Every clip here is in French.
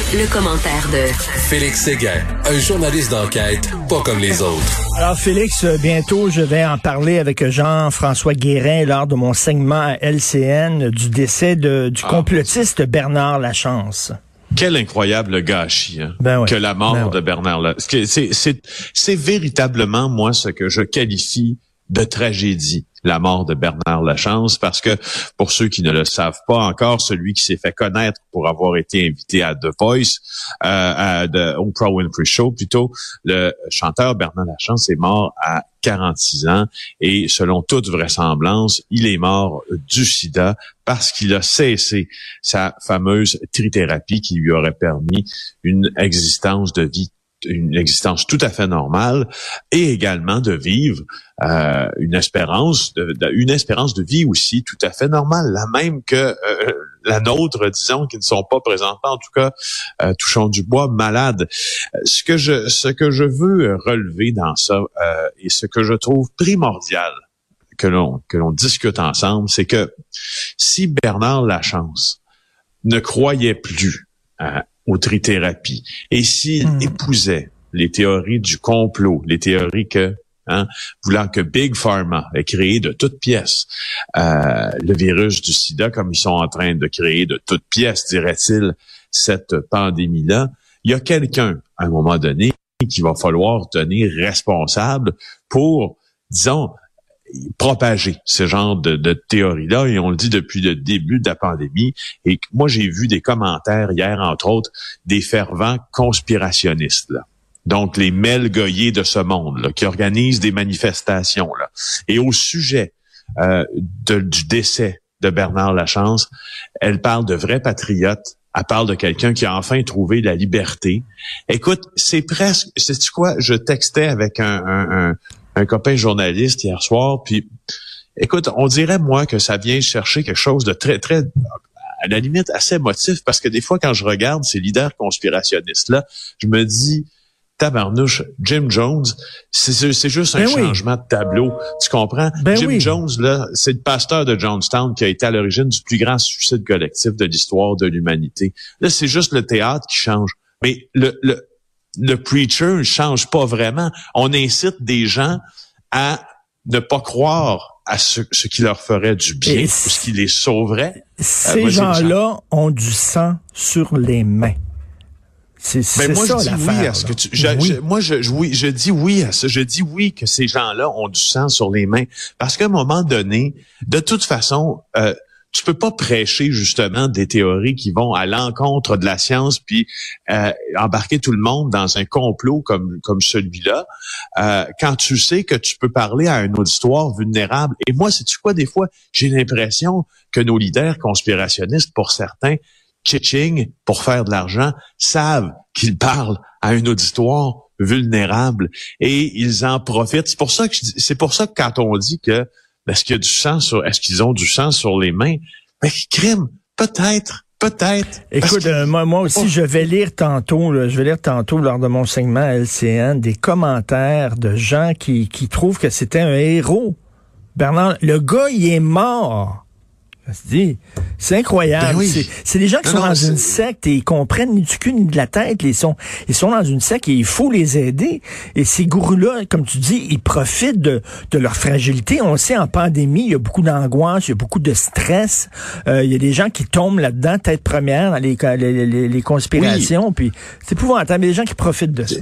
Le, commentaire de Félix Séguin, un journaliste d'enquête pas comme les autres. Alors Félix, bientôt je vais en parler avec Jean-François Guérin lors de mon segment à LCN du décès de, du ah. complotiste Bernard Lachance. Quel incroyable gâchis hein, ben que la mort ben de Bernard Lachance. C'est véritablement moi ce que je qualifie de tragédie la mort de Bernard Lachance, parce que pour ceux qui ne le savent pas encore, celui qui s'est fait connaître pour avoir été invité à The Voice, euh, à The Oprah Winfrey Show plutôt, le chanteur Bernard Lachance est mort à 46 ans et selon toute vraisemblance, il est mort du sida parce qu'il a cessé sa fameuse trithérapie qui lui aurait permis une existence de vie une existence tout à fait normale et également de vivre euh, une espérance de, une espérance de vie aussi tout à fait normale, la même que euh, la nôtre, disons, qui ne sont pas présentés, en tout cas, euh, touchons du bois, malades. Ce que je ce que je veux relever dans ça et ce que je trouve primordial que l'on que l'on discute ensemble, c'est que si Bernard Lachance ne croyait plus aux trithérapies. Et s'il hmm. épousait les théories du complot, les théories que Hein, voulant que Big Pharma ait créé de toutes pièces euh, le virus du sida, comme ils sont en train de créer de toutes pièces, dirait-il, cette pandémie-là, il y a quelqu'un, à un moment donné, qui va falloir tenir responsable pour, disons, propager ce genre de, de théorie-là, et on le dit depuis le début de la pandémie. Et moi, j'ai vu des commentaires hier, entre autres, des fervents conspirationnistes. Là. Donc, les Mel Goyer de ce monde, là, qui organisent des manifestations. Là. Et au sujet euh, du décès de Bernard Lachance, elle parle de vrais patriotes. Elle parle de quelqu'un qui a enfin trouvé la liberté. Écoute, c'est presque, c'est quoi? Je textais avec un, un, un copain journaliste hier soir, puis écoute, on dirait moi que ça vient chercher quelque chose de très très à la limite assez émotif parce que des fois quand je regarde ces leaders conspirationnistes là, je me dis tabarnouche, Jim Jones, c'est juste un ben changement de tableau. Tu comprends? Ben Jim Jones, là, c'est le pasteur de Jonestown qui a été à l'origine du plus grand suicide collectif de l'histoire de l'humanité. Là, c'est juste le théâtre qui change. Mais le, le, le preacher ne change pas vraiment. On incite des gens à ne pas croire à ce, qui leur ferait du bien, ou ce qui les sauverait. Ces euh, gens-là ont du sang sur les mains. C'est ben moi, je dis oui à ce que tu. Je, moi, je, oui, je dis oui à ça. Je dis oui que ces gens-là ont du sang sur les mains. Parce qu'à un moment donné, de toute façon, euh, tu peux pas prêcher justement des théories qui vont à l'encontre de la science puis euh, embarquer tout le monde dans un complot comme comme celui-là. Euh, quand tu sais que tu peux parler à un auditoire vulnérable et moi c'est tu quoi des fois j'ai l'impression que nos leaders conspirationnistes pour certains kitching pour faire de l'argent savent qu'ils parlent à un auditoire vulnérable et ils en profitent. C'est pour ça que c'est pour ça que quand on dit que est-ce qu'il y a du sang sur, est-ce qu'ils ont du sang sur les mains? Mais crime, peut-être. Peut-être. Écoute, euh, moi, moi aussi, je vais lire tantôt, je vais lire tantôt lors de mon segment LCN des commentaires de gens qui, qui trouvent que c'était un héros. Bernard, le gars, il est mort. C'est incroyable. Ben c'est des gens qui sont dans une secte et ils comprennent ni du cul ni de la tête. Ils sont, ils sont dans une secte et il faut les aider. Et ces gourous-là, comme tu dis, ils profitent de, de leur fragilité. On le sait, en pandémie, il y a beaucoup d'angoisse, il y a beaucoup de stress. Euh, il y a des gens qui tombent là-dedans, tête première, dans les, les, les, conspirations. Puis c'est épouvantable. Il y a des gens qui profitent de ça.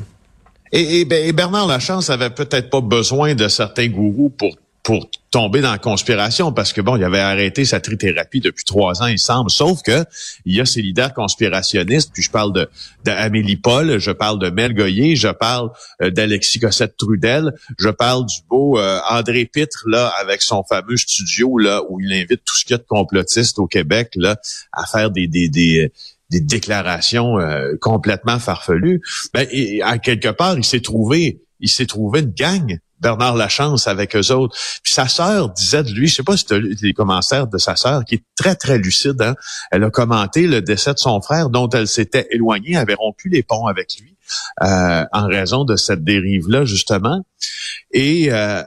Et, et, ben, et Bernard Lachance avait peut-être pas besoin de certains gourous pour pour tomber dans la conspiration parce que bon, il avait arrêté sa trithérapie depuis trois ans, il semble. Sauf que il y a ces leaders conspirationnistes. Puis je parle de d'Amélie Paul, je parle de Mel Goyer, je parle euh, d'Alexis Cossette Trudel, je parle du beau euh, André Pitre là avec son fameux studio là où il invite tout ce qu'il y a de complotistes au Québec là à faire des des des des déclarations euh, complètement farfelues. Ben, à quelque part, il s'est trouvé, il s'est trouvé une gang Bernard Lachance avec eux autres. Puis sa sœur disait de lui, je sais pas si tu as lu les commentaires de sa sœur, qui est très, très lucide. Hein? Elle a commenté le décès de son frère dont elle s'était éloignée, avait rompu les ponts avec lui euh, en raison de cette dérive-là, justement. Et euh,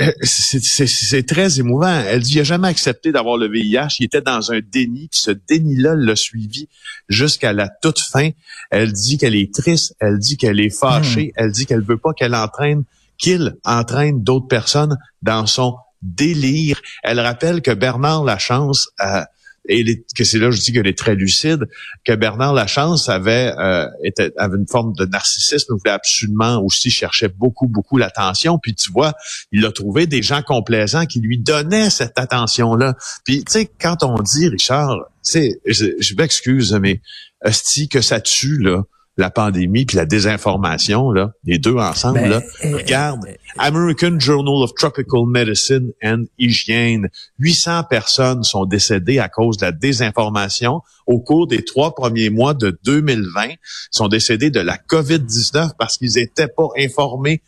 euh, c'est très émouvant. Elle dit, il n'a jamais accepté d'avoir le VIH. Il était dans un déni, puis ce déni-là l'a suivi jusqu'à la toute fin. Elle dit qu'elle est triste, elle dit qu'elle est fâchée, hmm. elle dit qu'elle veut pas qu'elle entraîne, qu'il entraîne d'autres personnes dans son délire. Elle rappelle que Bernard Lachance a et que c'est là je dis qu'elle est très lucide, que Bernard Lachance avait euh, était, avait une forme de narcissisme, voulait absolument aussi cherchait beaucoup beaucoup l'attention. Puis tu vois, il a trouvé des gens complaisants qui lui donnaient cette attention là. Puis tu sais quand on dit Richard, c'est je, je m'excuse mais esti que ça tue là la pandémie puis la désinformation, là, les deux ensemble, ben, là. Euh, regarde, euh, American Journal of Tropical Medicine and Hygiene. 800 personnes sont décédées à cause de la désinformation au cours des trois premiers mois de 2020. sont décédés de la COVID-19 parce qu'ils étaient pas informés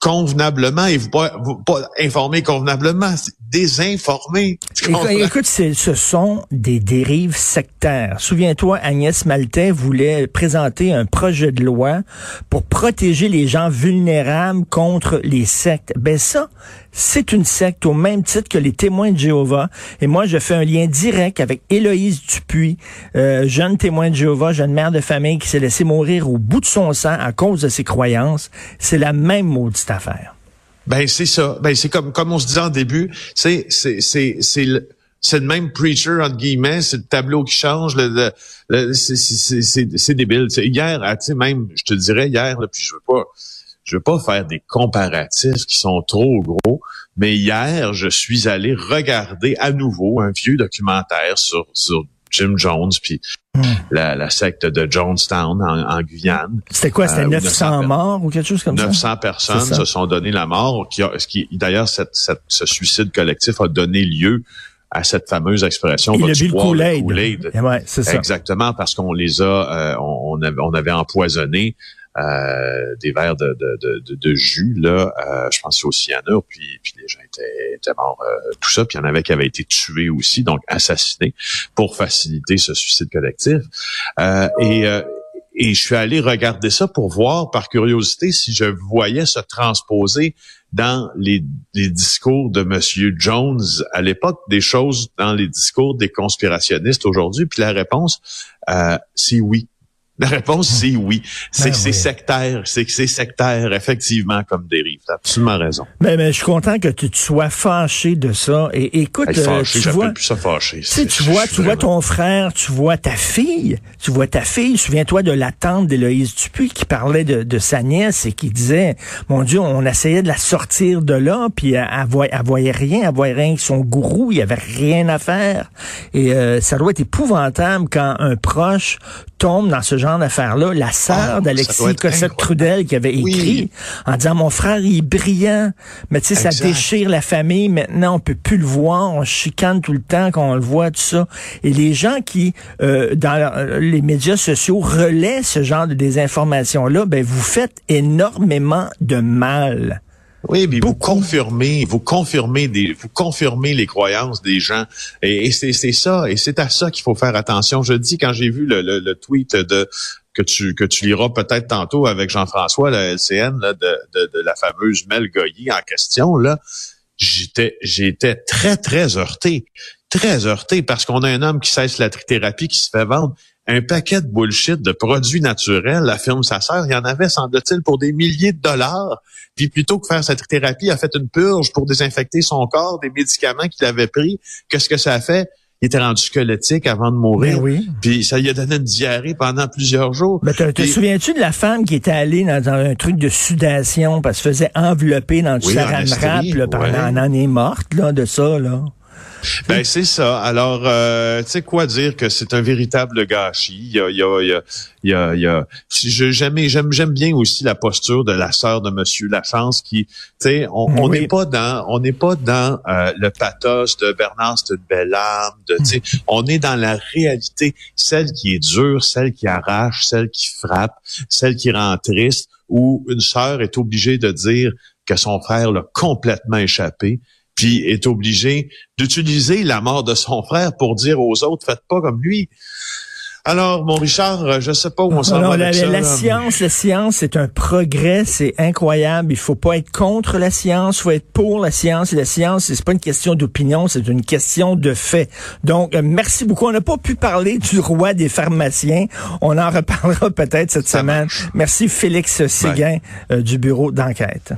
convenablement et vous pas, vous pas informer convenablement, c'est désinformer. Écoute, ce sont des dérives sectaires. Souviens-toi, Agnès Maltais voulait présenter un projet de loi pour protéger les gens vulnérables contre les sectes. Ben ça, c'est une secte au même titre que les témoins de Jéhovah. Et moi, je fais un lien direct avec Héloïse Dupuis, euh, jeune témoin de Jéhovah, jeune mère de famille qui s'est laissée mourir au bout de son sang à cause de ses croyances. C'est la même maudite affaire. Ben c'est ça. Ben c'est comme comme on se disait en début, c'est c'est c'est c'est le c'est le même preacher entre guillemets, c'est le tableau qui change, le, le, c'est débile. hier, ah, tu même, je te dirais hier, là, puis je veux pas, je veux pas faire des comparatifs qui sont trop gros, mais hier, je suis allé regarder à nouveau un vieux documentaire sur, sur Jim Jones, puis hmm. la, secte de Jonestown en, Guyane. C'était quoi? C'était 900, euh, morts ou quelque chose comme 900 ça? 900 personnes se sont donné la mort. Qui ce qui, d'ailleurs, cette, ce suicide collectif a donné lieu à cette fameuse expression. Il a bu le ça. Exactement, parce qu'on les a, euh, on, avait, on avait empoisonné des verres de, de, de, de jus, là, euh, je pense au cyanure, puis, puis les gens étaient, étaient morts, euh, tout ça, puis il y en avait qui avaient été tués aussi, donc assassinés pour faciliter ce suicide collectif. et et je suis allé regarder ça pour voir, par curiosité, si je voyais se transposer dans les, les discours de Monsieur Jones à l'époque, des choses dans les discours des conspirationnistes aujourd'hui. Puis la réponse, euh, c'est oui. La réponse, c'est oui. C'est ben sectaire. C'est que c'est sectaire, effectivement, comme dérive. T'as absolument raison. Mais, mais je suis content que tu sois fâché de ça. Et écoute, euh, tu vois, plus ça fâché. Tu, tu vois, tu vois ton frère, tu vois ta fille, tu vois ta fille. Souviens-toi de la tante d'Éloïse Dupuis qui parlait de, de, sa nièce et qui disait, mon Dieu, on essayait de la sortir de là, puis elle, elle, voyait, elle voyait rien, elle voyait rien que son gourou, il y avait rien à faire. Et euh, ça doit être épouvantable quand un proche tombe dans ce genre d'affaires-là. La sœur ah, d'Alexis Cossette-Trudel qui avait écrit en disant, mon frère, il est brillant, mais tu sais, ça déchire la famille. Maintenant, on peut plus le voir. On chicane tout le temps quand on le voit, tout ça. Et les gens qui, euh, dans les médias sociaux, relaient ce genre de désinformation-là, ben, vous faites énormément de mal. Oui, mais vous confirmez, vous confirmez des, vous confirmez les croyances des gens, et, c'est ça, et c'est à ça qu'il faut faire attention. Je dis quand j'ai vu le, le, tweet de que tu que tu liras peut-être tantôt avec Jean-François la LCN là, de, de, de, la fameuse Mel Goyer en question là, j'étais j'étais très très heurté, très heurté parce qu'on a un homme qui cesse la trithérapie qui se fait vendre un paquet de bullshit de produits naturels, affirme sa sœur. Il y en avait, semble-t-il, pour des milliers de dollars. Puis plutôt que faire cette thérapie, il a fait une purge pour désinfecter son corps, des médicaments qu'il avait pris. Qu'est-ce que ça a fait? il était rendu squelettique avant de mourir. Ben oui. Puis ça lui a donné une diarrhée pendant plusieurs jours. Mais te, souviens-tu de la femme qui était allée dans, un truc de sudation parce qu'elle se faisait envelopper dans du oui, saran wrap pendant ouais. en est morte là, de ça, là? Ben c'est ça. Alors, euh, tu sais quoi dire que c'est un véritable gâchis? Il y a, il y a, il y a, il y a, j'aime, j'aime, j'aime bien aussi la posture de la sœur de Monsieur Lachance qui, tu sais, on n'est pas dans, on n'est pas dans euh, le pathos de Bernard, c'est une belle âme. De, tu sais, on est dans la réalité, celle qui est dure, celle qui arrache, celle qui frappe, celle qui rend triste, où une sœur est obligée de dire que son frère l'a complètement échappé puis est obligé d'utiliser la mort de son frère pour dire aux autres, faites pas comme lui. Alors, mon Richard, je sais pas où on s'en va avec la, la science, la science, c'est un progrès, c'est incroyable. Il faut pas être contre la science, il faut être pour la science. Et la science, c'est pas une question d'opinion, c'est une question de fait. Donc, euh, merci beaucoup. On n'a pas pu parler du roi des pharmaciens. On en reparlera peut-être cette semaine. Merci Félix Séguin euh, du bureau d'enquête.